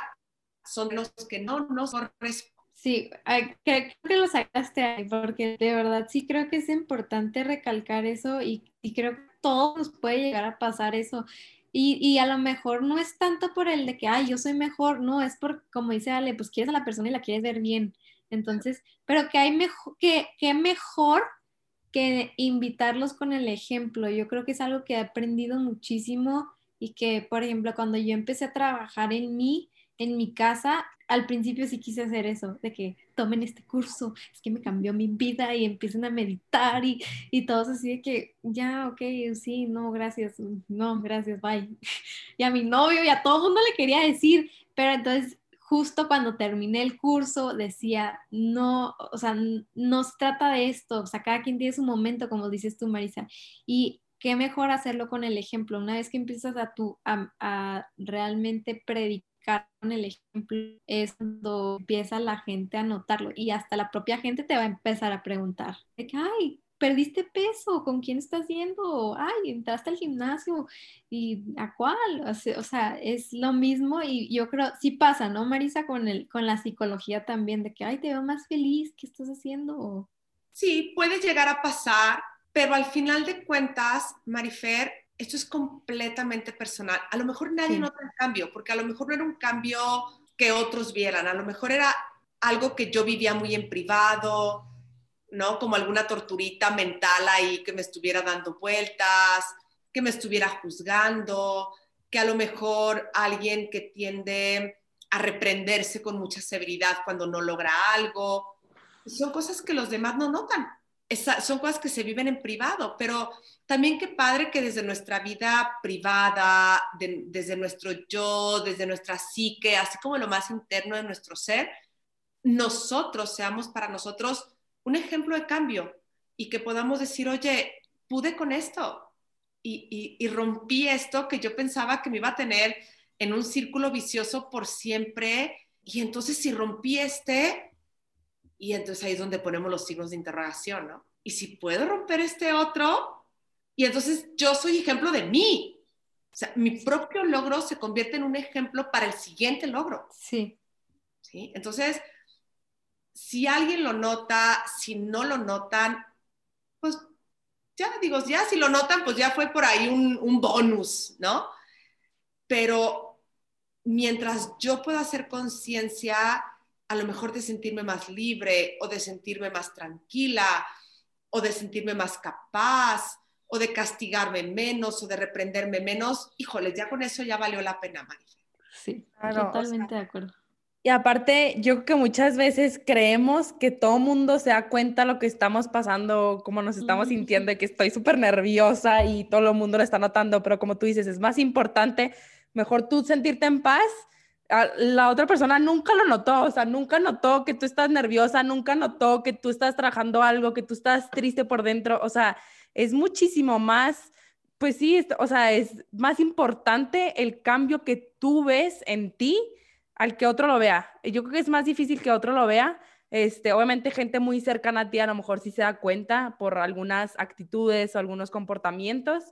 son los que no nos corresponden. Sí, creo que lo sacaste ahí, porque de verdad sí creo que es importante recalcar eso y, y creo que todos nos puede llegar a pasar eso. Y, y, a lo mejor no es tanto por el de que, ay, yo soy mejor, no, es por, como dice Ale, pues quieres a la persona y la quieres ver bien. Entonces, pero que hay mejor, que, que mejor que invitarlos con el ejemplo. Yo creo que es algo que he aprendido muchísimo y que, por ejemplo, cuando yo empecé a trabajar en mí, en mi casa, al principio sí quise hacer eso, de que tomen este curso, es que me cambió mi vida y empiecen a meditar y, y todos así de que, ya, ok, sí, no, gracias, no, gracias, bye. Y a mi novio y a todo el mundo le quería decir, pero entonces justo cuando terminé el curso decía, no, o sea, no se trata de esto, o sea, cada quien tiene su momento, como dices tú, Marisa, y qué mejor hacerlo con el ejemplo. Una vez que empiezas a, tu, a, a realmente predicar, con el ejemplo es cuando empieza la gente a notarlo y hasta la propia gente te va a empezar a preguntar, de que, ay, perdiste peso, ¿con quién estás yendo? Ay, entraste al gimnasio y ¿a cuál? O sea, es lo mismo y yo creo, sí pasa, ¿no, Marisa? Con, el, con la psicología también, de que, ay, te veo más feliz, ¿qué estás haciendo? Sí, puede llegar a pasar, pero al final de cuentas, Marifer, esto es completamente personal. A lo mejor nadie nota el cambio, porque a lo mejor no era un cambio que otros vieran, a lo mejor era algo que yo vivía muy en privado, ¿no? Como alguna torturita mental ahí que me estuviera dando vueltas, que me estuviera juzgando, que a lo mejor alguien que tiende a reprenderse con mucha severidad cuando no logra algo. Son cosas que los demás no notan. Son cosas que se viven en privado, pero también qué padre que desde nuestra vida privada, desde nuestro yo, desde nuestra psique, así como lo más interno de nuestro ser, nosotros seamos para nosotros un ejemplo de cambio y que podamos decir, oye, pude con esto y, y rompí esto que yo pensaba que me iba a tener en un círculo vicioso por siempre. Y entonces si rompí este, y entonces ahí es donde ponemos los signos de interrogación, ¿no? Y si puedo romper este otro, y entonces yo soy ejemplo de mí. O sea, mi propio logro se convierte en un ejemplo para el siguiente logro. Sí. ¿Sí? Entonces, si alguien lo nota, si no lo notan, pues ya digo, ya si lo notan, pues ya fue por ahí un, un bonus, ¿no? Pero mientras yo pueda hacer conciencia, a lo mejor de sentirme más libre o de sentirme más tranquila o de sentirme más capaz o de castigarme menos o de reprenderme menos, híjole, ya con eso ya valió la pena, Marisa. Sí, totalmente de acuerdo. Y aparte, yo creo que muchas veces creemos que todo mundo se da cuenta lo que estamos pasando, cómo nos estamos sintiendo, y que estoy súper nerviosa y todo el mundo lo está notando, pero como tú dices, es más importante, mejor tú sentirte en paz. La otra persona nunca lo notó, o sea, nunca notó que tú estás nerviosa, nunca notó que tú estás trabajando algo, que tú estás triste por dentro, o sea, es muchísimo más, pues sí, o sea, es más importante el cambio que tú ves en ti al que otro lo vea. Yo creo que es más difícil que otro lo vea. Este, obviamente gente muy cercana a ti a lo mejor sí se da cuenta por algunas actitudes o algunos comportamientos,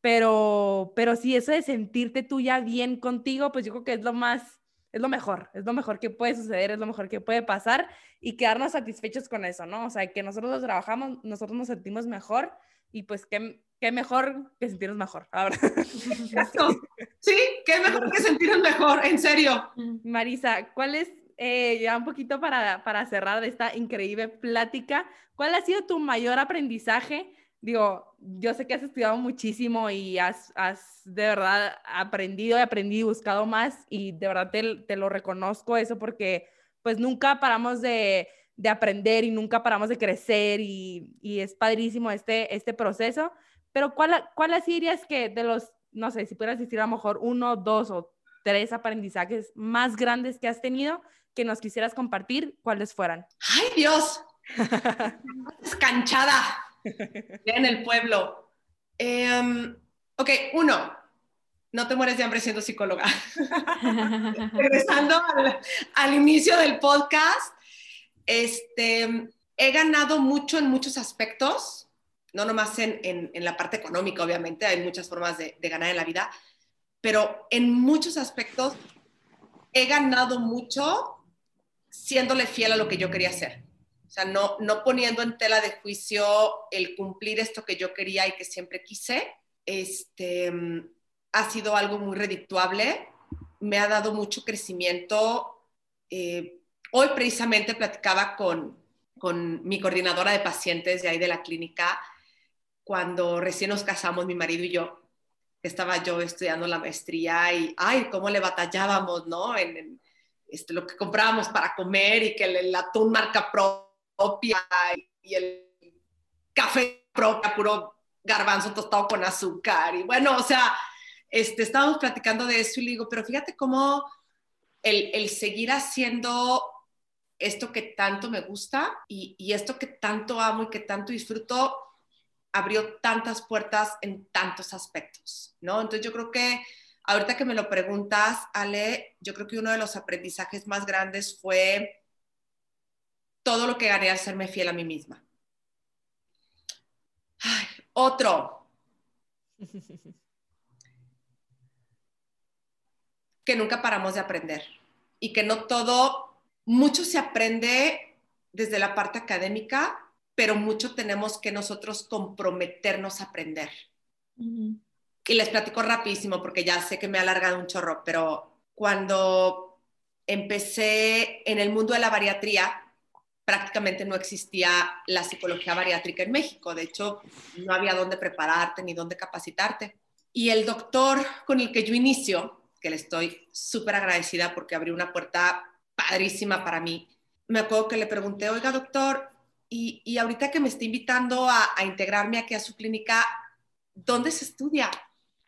pero, pero sí, eso de sentirte tú ya bien contigo, pues yo creo que es lo más, es lo mejor, es lo mejor que puede suceder, es lo mejor que puede pasar y quedarnos satisfechos con eso, ¿no? O sea, que nosotros lo trabajamos, nosotros nos sentimos mejor y pues qué, qué mejor que sentirnos mejor, ahora. Sí, qué mejor que sentirnos mejor, en serio. Marisa, ¿cuál es, eh, ya un poquito para, para cerrar esta increíble plática, cuál ha sido tu mayor aprendizaje? Digo, yo sé que has estudiado muchísimo y has, has de verdad aprendido y aprendido y buscado más y de verdad te, te lo reconozco eso porque pues nunca paramos de, de aprender y nunca paramos de crecer y, y, es padrísimo este, este proceso. Pero ¿cuál, cuál así dirías que de los, no sé, si pudieras decir a lo mejor uno, dos o tres aprendizajes más grandes que has tenido que nos quisieras compartir, cuáles fueran? ¡Ay, Dios! Escanchada en el pueblo. Em, ok, uno, no te mueres de hambre siendo psicóloga. Regresando al, al, inicio del podcast, este, he ganado mucho en muchos aspectos no nomás en, en, la parte económica, obviamente, hay muchas formas de, ganar en la vida, pero en muchos aspectos he ganado mucho siéndole fiel a lo que yo quería hacer. O sea, no, no poniendo en tela de juicio el cumplir esto que yo quería y que siempre quise. Este, ha sido algo muy redictuable, me ha dado mucho crecimiento. Eh, hoy precisamente platicaba con, con mi coordinadora de pacientes de ahí de la clínica cuando recién nos casamos, mi marido y yo, estaba yo estudiando la maestría y, ay, cómo le batallábamos, ¿no? En, este, lo que comprábamos para comer y que el, atún marca propia y el café propia, puro garbanzo tostado con azúcar. Y bueno, o sea, este, estábamos platicando de eso y le digo, pero fíjate cómo el, el seguir haciendo esto que tanto me gusta y, y, esto que tanto amo y que tanto disfruto, abrió tantas puertas en tantos aspectos, ¿no? Entonces yo creo que ahorita que me lo preguntas, Ale, yo creo que uno de los aprendizajes más grandes fue todo lo que gané al serme fiel a mí misma. Ay, otro. que nunca paramos de aprender y que no todo, mucho se aprende desde la parte académica, pero mucho tenemos que nosotros comprometernos a aprender. Y les platico rapidísimo porque ya sé que me ha alargado un chorro, pero cuando empecé en el mundo de la bariatría, prácticamente no existía la psicología bariátrica en México. De hecho, no había dónde prepararte ni dónde capacitarte. Y el doctor con el que yo inicio, que le estoy súper agradecida porque abrió una puerta padrísima para mí, me acuerdo que le pregunté, oiga doctor, y, ahorita que me está invitando a, integrarme aquí a su clínica, ¿dónde se estudia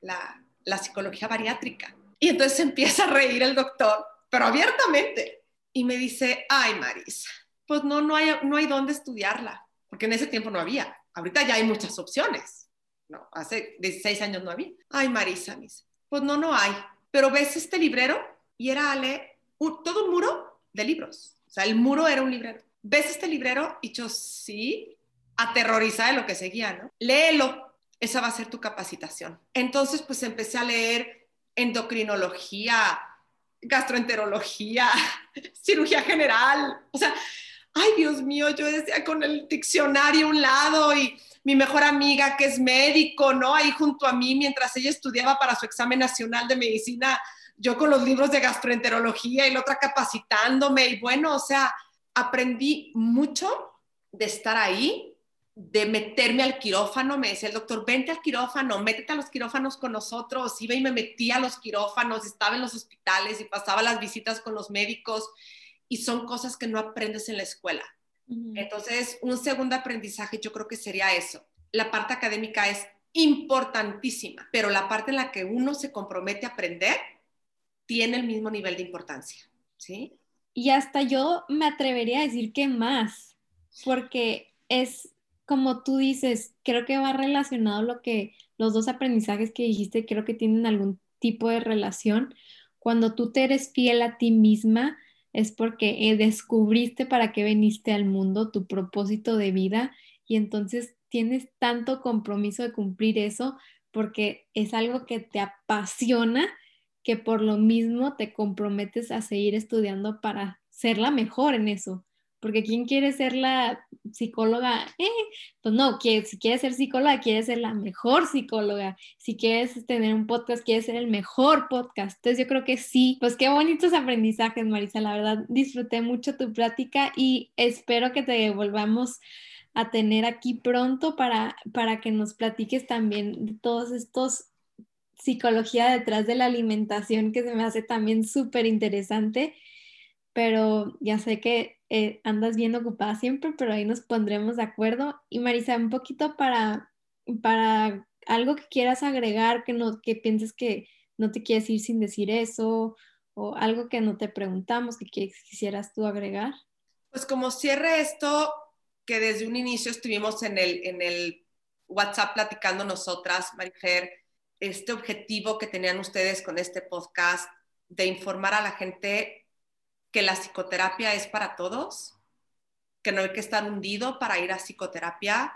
la, la psicología bariátrica? Y entonces empieza a reír el doctor, pero abiertamente, y me dice, ay Marisa, pues no, no hay, no hay dónde estudiarla, porque en ese tiempo no había. Ahorita ya hay muchas opciones. No, hace 16 años no había. Ay, Marisa, mis. Pues no, no hay. Pero ves este librero y era Ale, todo un muro de libros. O sea, el muro era un librero. ¿Ves este librero? Y yo, sí, aterrorizada de lo que seguía, ¿no? Léelo, esa va a ser tu capacitación. Entonces, pues empecé a leer endocrinología, gastroenterología, cirugía general, o sea, ay Dios mío, yo decía con el diccionario a un lado y mi mejor amiga que es médico, ¿no? Ahí junto a mí mientras ella estudiaba para su examen nacional de medicina, yo con los libros de gastroenterología y la otra capacitándome y bueno, o sea, aprendí mucho de estar ahí, de meterme al quirófano, me decía el doctor, vente al quirófano, métete a los quirófanos con nosotros, iba y me metía a los quirófanos, estaba en los hospitales y pasaba las visitas con los médicos y son cosas que no aprendes en la escuela. Entonces, un segundo aprendizaje yo creo que sería eso. La parte académica es importantísima, pero la parte en la que uno se compromete a aprender tiene el mismo nivel de importancia, ¿sí? Y hasta yo me atrevería a decir que más, porque es como tú dices, creo que va relacionado lo que los dos aprendizajes que dijiste, creo que tienen algún tipo de relación. Cuando tú te eres fiel a ti misma, es porque eh, descubriste para qué veniste al mundo, tu propósito de vida, y entonces tienes tanto compromiso de cumplir eso porque es algo que te apasiona, que por lo mismo te comprometes a seguir estudiando para ser la mejor en eso porque ¿quién quiere ser la psicóloga? Eh, pues no, que, si quieres ser psicóloga, quieres ser la mejor psicóloga. Si quieres tener un podcast, quieres ser el mejor podcast. Entonces yo creo que sí, pues qué bonitos aprendizajes, Marisa. La verdad, disfruté mucho tu plática y espero que te volvamos a tener aquí pronto para, para que nos platiques también de todos estos psicología detrás de la alimentación que se me hace también súper interesante pero ya sé que eh, andas bien ocupada siempre, pero ahí nos pondremos de acuerdo. Y Marisa, un poquito para, para algo que quieras agregar, que, no, que pienses que no te quieres ir sin decir eso, o algo que no te preguntamos, que quisieras tú agregar. Pues como cierre esto, que desde un inicio estuvimos en el, en el WhatsApp platicando nosotras, Marifer, este objetivo que tenían ustedes con este podcast de informar a la gente que la psicoterapia es para todos, que no hay que estar hundido para ir a psicoterapia,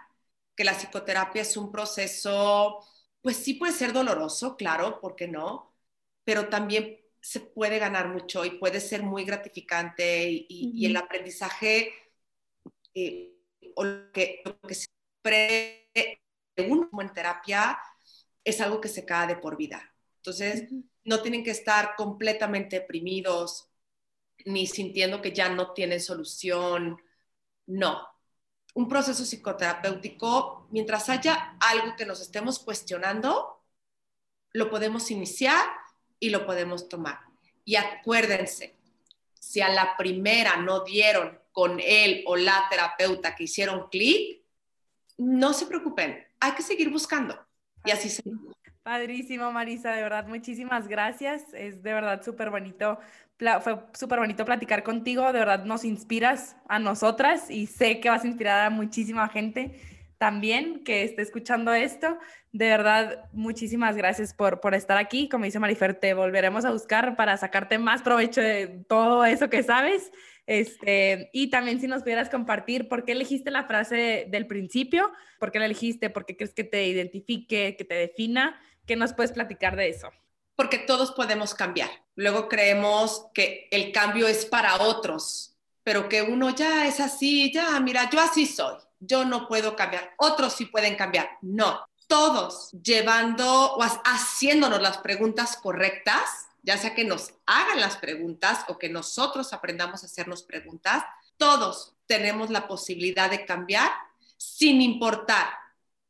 que la psicoterapia es un proceso, pues sí puede ser doloroso, claro, ¿por qué no? Pero también se puede ganar mucho y puede ser muy gratificante y, el aprendizaje eh, o lo que, lo que se uno en terapia es algo que se cae de por vida. Entonces, no tienen que estar completamente deprimidos ni sintiendo que ya no tienen solución. No. Un proceso psicoterapéutico, mientras haya algo que nos estemos cuestionando, lo podemos iniciar y lo podemos tomar. Y acuérdense, si a la primera no dieron con él o la terapeuta que hicieron clic, no se preocupen, hay que seguir buscando. Y así se. Padrísimo, Marisa, de verdad, muchísimas gracias. Es de verdad súper bonito fue súper bonito platicar contigo, de verdad nos inspiras a nosotras y sé que vas a inspirar a muchísima gente también que esté escuchando esto. De verdad, muchísimas gracias por, por estar aquí. Como dice Marifer, te volveremos a buscar para sacarte más provecho de todo eso que sabes. Este, y también si nos pudieras compartir por qué elegiste la frase del principio, por qué la elegiste, por qué crees que te identifique, que te defina, ¿qué nos puedes platicar de eso? porque todos podemos cambiar. Luego creemos que el cambio es para otros, pero que uno ya es así, ya, mira, yo así soy, yo no puedo cambiar, otros sí pueden cambiar. No, todos llevando o haciéndonos las preguntas correctas, ya sea que nos hagan las preguntas o que nosotros aprendamos a hacernos preguntas, todos tenemos la posibilidad de cambiar sin importar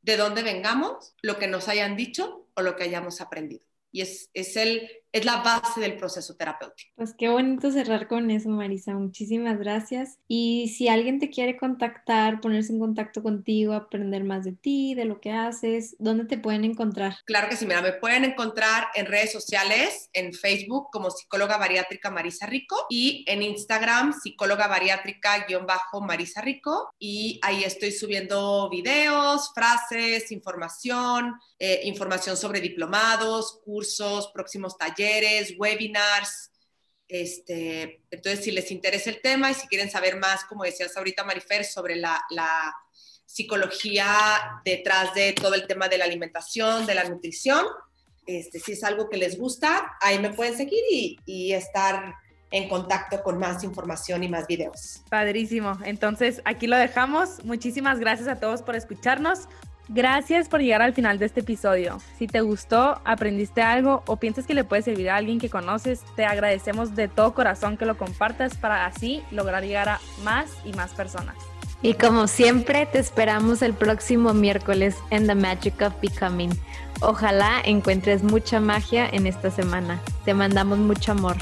de dónde vengamos, lo que nos hayan dicho o lo que hayamos aprendido. Y es, es el es la base del proceso terapéutico. Pues qué bonito cerrar con eso, Marisa. Muchísimas gracias. Y si alguien te quiere contactar, ponerse en contacto contigo, aprender más de ti, de lo que haces, ¿dónde te pueden encontrar? Claro que sí, mira, me pueden encontrar en redes sociales, en Facebook como psicóloga bariátrica Marisa Rico y en Instagram psicóloga bariátrica-marisa Rico y ahí estoy subiendo videos, frases, información, eh, información sobre diplomados, cursos, próximos talleres webinars. Este, entonces, si les interesa el tema y si quieren saber más, como decías ahorita, Marifer, sobre la, psicología detrás de todo el tema de la alimentación, de la nutrición, este, si es algo que les gusta, ahí me pueden seguir y, y estar en contacto con más información y más videos. Padrísimo. Entonces, aquí lo dejamos. Muchísimas gracias a todos por escucharnos. Gracias por llegar al final de este episodio. Si te gustó, aprendiste algo o piensas que le puede servir a alguien que conoces, te agradecemos de todo corazón que lo compartas para así lograr llegar a más y más personas. Y como siempre, te esperamos el próximo miércoles en The Magic of Becoming. Ojalá encuentres mucha magia en esta semana. Te mandamos mucho amor.